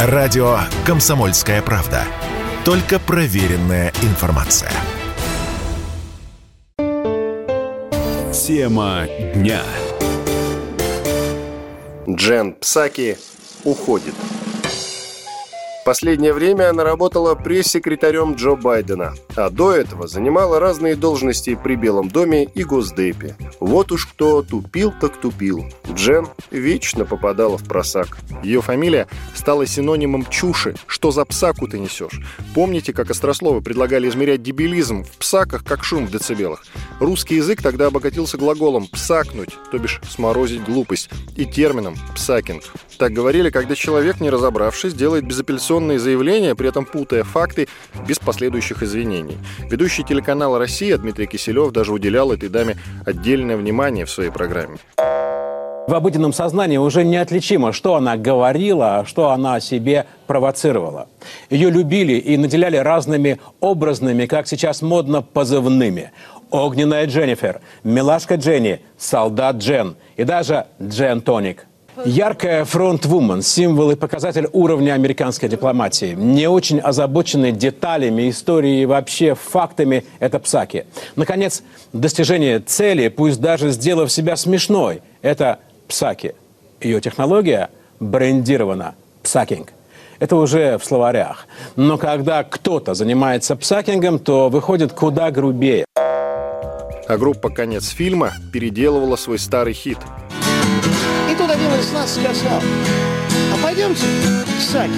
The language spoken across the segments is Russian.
Радио «Комсомольская правда». Только проверенная информация. Тема дня. Джен Псаки уходит. Последнее время она работала пресс-секретарем Джо Байдена, а до этого занимала разные должности при Белом доме и Госдепе. Вот уж кто тупил, так тупил. Джен вечно попадала в просак. Ее фамилия стала синонимом чуши. Что за псаку ты несешь? Помните, как острословы предлагали измерять дебилизм в псаках, как шум в децибелах? Русский язык тогда обогатился глаголом «псакнуть», то бишь «сморозить глупость», и термином «псакинг». Так говорили, когда человек, не разобравшись, делает безапелляционные заявления, при этом путая факты, без последующих извинений. Ведущий телеканала «Россия» Дмитрий Киселев даже уделял этой даме отдельное внимание в своей программе. В обыденном сознании уже неотличимо, что она говорила, а что она о себе провоцировала. Ее любили и наделяли разными образными, как сейчас модно, позывными. Огненная Дженнифер, Милашка Дженни, Солдат Джен и даже Джен Тоник. Яркая фронт-вумен, символ и показатель уровня американской дипломатии. Не очень озабоченный деталями истории и вообще фактами – это Псаки. Наконец, достижение цели, пусть даже сделав себя смешной – это Псаки. Ее технология брендирована Псакинг. Это уже в словарях. Но когда кто-то занимается псакингом, то выходит куда грубее. А группа «Конец фильма» переделывала свой старый хит – один из нас сказал, а пойдемте к Саке.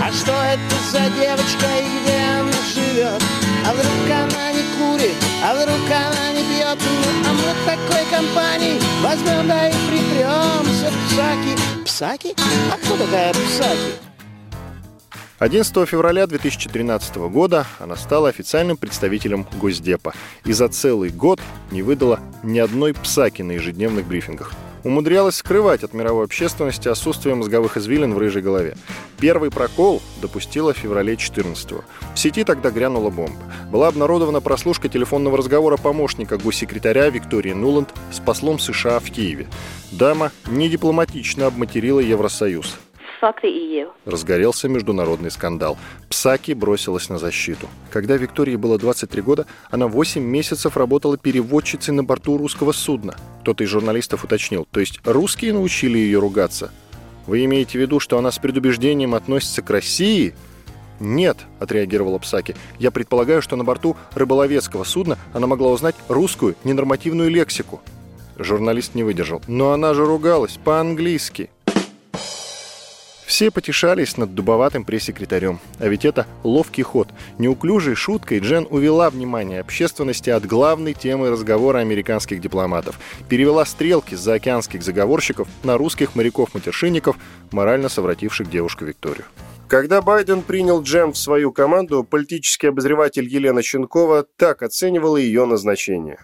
А что это за девочка и где она живет? А вдруг она не курит, а вдруг она не бьет? Ну, а мы такой компании возьмем да и припремся к Псаки. Псаки? А кто такая Псаки? 11 февраля 2013 года она стала официальным представителем Госдепа и за целый год не выдала ни одной псаки на ежедневных брифингах. Умудрялась скрывать от мировой общественности отсутствие мозговых извилин в рыжей голове. Первый прокол допустила в феврале 14 -го. В сети тогда грянула бомба. Была обнародована прослушка телефонного разговора помощника госсекретаря Виктории Нуланд с послом США в Киеве. Дама недипломатично обматерила Евросоюз. Разгорелся международный скандал. Псаки бросилась на защиту. Когда Виктории было 23 года, она 8 месяцев работала переводчицей на борту русского судна. Кто-то из журналистов уточнил, то есть русские научили ее ругаться? Вы имеете в виду, что она с предубеждением относится к России? «Нет», — отреагировала Псаки. «Я предполагаю, что на борту рыболовецкого судна она могла узнать русскую ненормативную лексику». Журналист не выдержал. «Но она же ругалась по-английски». Все потешались над дубоватым пресс-секретарем. А ведь это ловкий ход. Неуклюжей шуткой Джен увела внимание общественности от главной темы разговора американских дипломатов. Перевела стрелки с заокеанских заговорщиков на русских моряков-матершинников, морально совративших девушку Викторию. Когда Байден принял Джем в свою команду, политический обозреватель Елена Щенкова так оценивала ее назначение.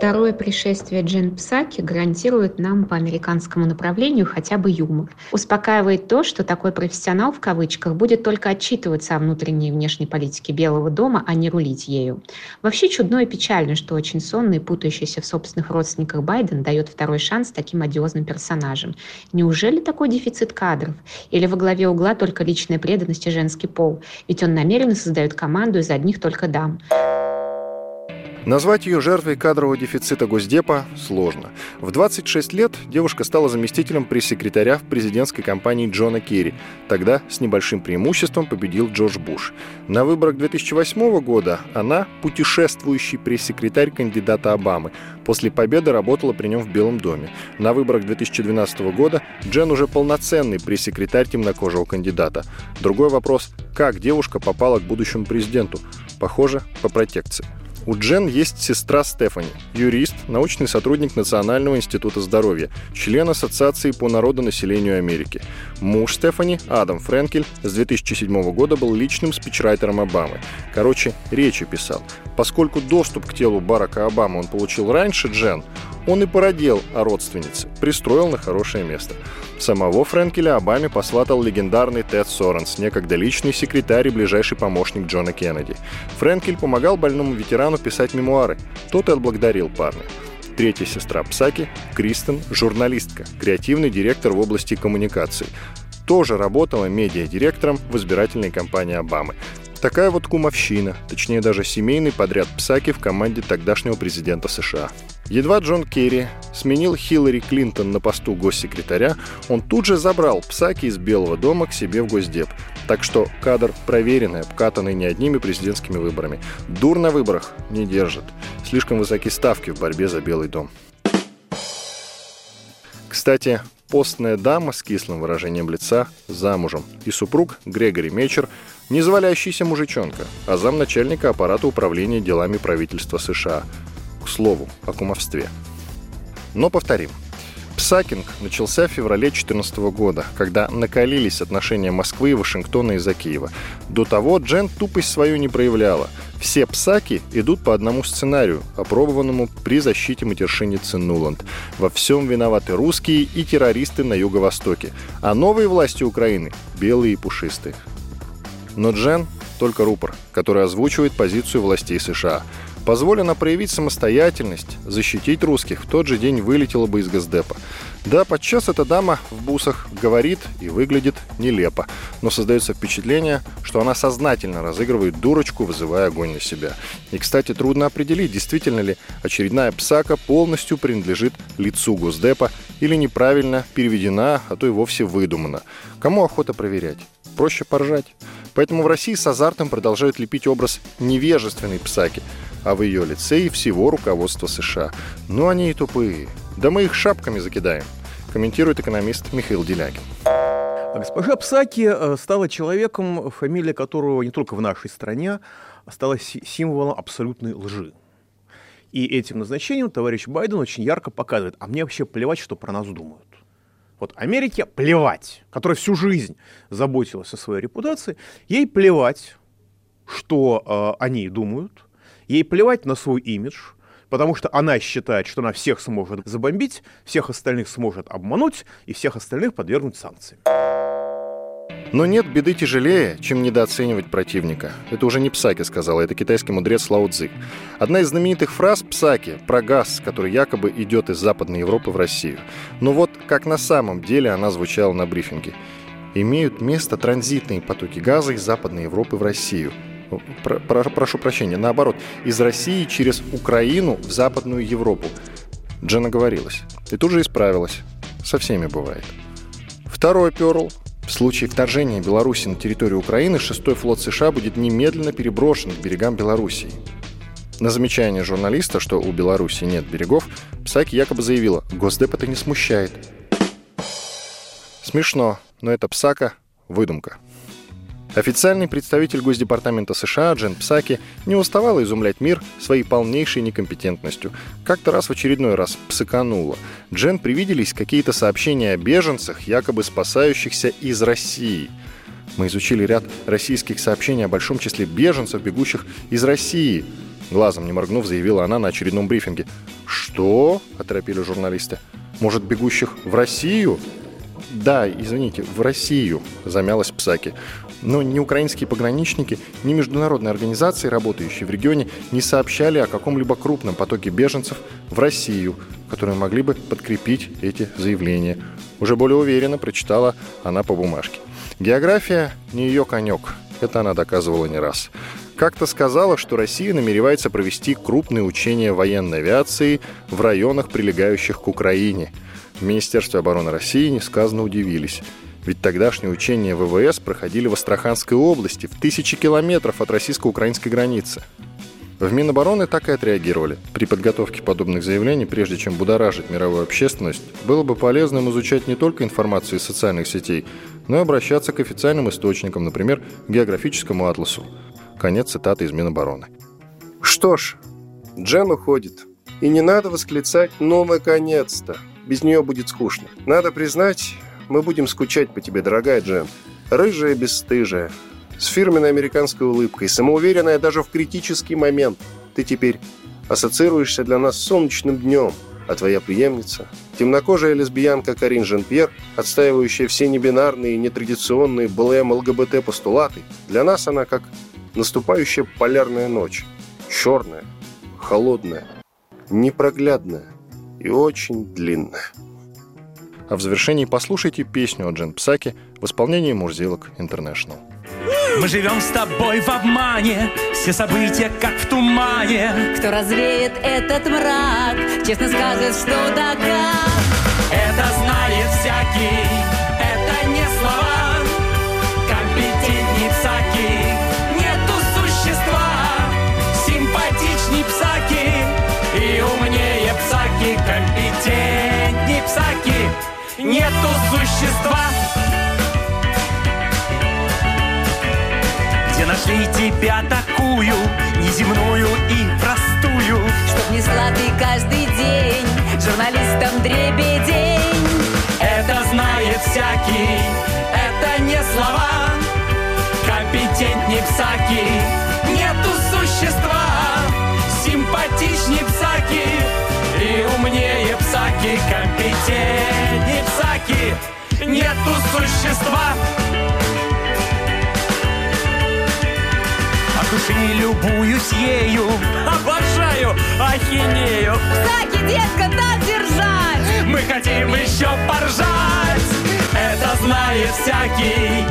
Второе пришествие Джен Псаки гарантирует нам по американскому направлению хотя бы юмор. Успокаивает то, что такой профессионал в кавычках будет только отчитываться о внутренней и внешней политике Белого дома, а не рулить ею. Вообще чудно и печально, что очень сонный путающийся в собственных родственниках Байден дает второй шанс таким одиозным персонажам. Неужели такой дефицит кадров? Или во главе угла только личная преданность и женский пол? Ведь он намеренно создает команду из одних только дам. Назвать ее жертвой кадрового дефицита Госдепа сложно. В 26 лет девушка стала заместителем пресс-секретаря в президентской кампании Джона Керри. Тогда с небольшим преимуществом победил Джордж Буш. На выборах 2008 года она путешествующий пресс-секретарь кандидата Обамы. После победы работала при нем в Белом доме. На выборах 2012 года Джен уже полноценный пресс-секретарь темнокожего кандидата. Другой вопрос, как девушка попала к будущему президенту? Похоже, по протекции. У Джен есть сестра Стефани, юрист, научный сотрудник Национального института здоровья, член Ассоциации по народонаселению Америки. Муж Стефани, Адам Френкель, с 2007 года был личным спичрайтером Обамы. Короче, речи писал. Поскольку доступ к телу Барака Обамы он получил раньше Джен, он и породил о родственнице, пристроил на хорошее место. Самого Френкеля Обаме посватал легендарный Тед Соренс, некогда личный секретарь и ближайший помощник Джона Кеннеди. Френкель помогал больному ветерану писать мемуары. Тот и отблагодарил парня. Третья сестра Псаки – Кристен, журналистка, креативный директор в области коммуникаций. Тоже работала медиа-директором в избирательной кампании Обамы. Такая вот кумовщина, точнее даже семейный подряд Псаки в команде тогдашнего президента США. Едва Джон Керри сменил Хиллари Клинтон на посту госсекретаря, он тут же забрал Псаки из Белого дома к себе в Госдеп. Так что кадр проверенный, обкатанный не одними президентскими выборами. Дур на выборах не держит. Слишком высоки ставки в борьбе за Белый дом. Кстати, постная дама с кислым выражением лица замужем. И супруг Грегори Мечер не завалящийся мужичонка, а замначальника аппарата управления делами правительства США. К слову, о кумовстве. Но повторим. Псакинг начался в феврале 2014 года, когда накалились отношения Москвы и Вашингтона из-за Киева. До того Джен тупость свою не проявляла. Все псаки идут по одному сценарию, опробованному при защите матершинницы Нуланд. Во всем виноваты русские и террористы на юго-востоке, а новые власти Украины – белые и пушистые. Но Джен – только рупор, который озвучивает позицию властей США. Позволено проявить самостоятельность, защитить русских, в тот же день вылетела бы из Госдепа. Да, подчас эта дама в бусах говорит и выглядит нелепо, но создается впечатление, что она сознательно разыгрывает дурочку, вызывая огонь на себя. И, кстати, трудно определить, действительно ли очередная псака полностью принадлежит лицу Госдепа или неправильно переведена, а то и вовсе выдумана. Кому охота проверять? Проще поржать. Поэтому в России с азартом продолжают лепить образ невежественной псаки, а в ее лице и всего руководства США. Ну, они и тупые. Да мы их шапками закидаем, комментирует экономист Михаил Делягин. Госпожа Псаки э, стала человеком, фамилия которого не только в нашей стране стала символом абсолютной лжи. И этим назначением товарищ Байден очень ярко показывает, а мне вообще плевать, что про нас думают. Вот Америке плевать, которая всю жизнь заботилась о своей репутации, ей плевать, что э, они думают, ей плевать на свой имидж, потому что она считает, что она всех сможет забомбить, всех остальных сможет обмануть и всех остальных подвергнуть санкциям. Но нет беды тяжелее, чем недооценивать противника. Это уже не Псаки сказал, это китайский мудрец Лао Цзи. Одна из знаменитых фраз Псаки про газ, который якобы идет из Западной Европы в Россию. Но вот как на самом деле она звучала на брифинге. Имеют место транзитные потоки газа из Западной Европы в Россию. Про, про, прошу прощения, наоборот, из России через Украину в Западную Европу. Джена говорилась. И тут же исправилась. Со всеми бывает. Второй перл в случае вторжения Беларуси на территорию Украины 6-й флот США будет немедленно переброшен к берегам Белоруссии. На замечание журналиста, что у Беларуси нет берегов, Псаки якобы заявила, Госдеп это не смущает. Смешно, но это Псака – выдумка. Официальный представитель Госдепартамента США Джен Псаки не уставал изумлять мир своей полнейшей некомпетентностью. Как-то раз в очередной раз псыкануло. Джен привиделись какие-то сообщения о беженцах, якобы спасающихся из России. Мы изучили ряд российских сообщений о большом числе беженцев, бегущих из России. Глазом не моргнув, заявила она на очередном брифинге. «Что?» – оторопили журналисты. «Может, бегущих в Россию?» «Да, извините, в Россию», – замялась Псаки. Но ни украинские пограничники, ни международные организации, работающие в регионе, не сообщали о каком-либо крупном потоке беженцев в Россию, которые могли бы подкрепить эти заявления. Уже более уверенно прочитала она по бумажке. География не ее конек. Это она доказывала не раз. Как-то сказала, что Россия намеревается провести крупные учения военной авиации в районах, прилегающих к Украине. В Министерстве обороны России несказанно удивились. Ведь тогдашние учения ВВС проходили в Астраханской области, в тысячи километров от российско-украинской границы. В Минобороны так и отреагировали. При подготовке подобных заявлений, прежде чем будоражить мировую общественность, было бы полезным изучать не только информацию из социальных сетей, но и обращаться к официальным источникам, например, географическому атласу. Конец цитаты из Минобороны. Что ж, Джен уходит. И не надо восклицать «ну, наконец-то». Без нее будет скучно. Надо признать, мы будем скучать по тебе, дорогая Джем. Рыжая, бесстыжая, с фирменной американской улыбкой, самоуверенная даже в критический момент. Ты теперь ассоциируешься для нас с солнечным днем, а твоя преемница – темнокожая лесбиянка Карин Жен-Пьер, отстаивающая все небинарные и нетрадиционные БЛМ ЛГБТ постулаты. Для нас она как наступающая полярная ночь. Черная, холодная, непроглядная, и очень длинная. А в завершении послушайте песню о Джен Псаке в исполнении Мурзилок Интернешнл. Мы живем с тобой в обмане, все события как в тумане. Кто развеет этот мрак, честно скажет, что да как. Это знает нету существа. Где нашли тебя такую, неземную и простую? Чтоб несла ты каждый день журналистам дребедень. Это знает всякий, это не слова. Компетентней псаки, нету существа. Симпатичней и умнее псаки. Компетентней псаки, нету существа. От души любуюсь ею, обожаю, ахинею. Псаки, детка, так держать! Мы хотим еще поржать Это знает всякий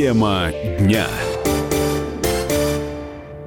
Тема дня.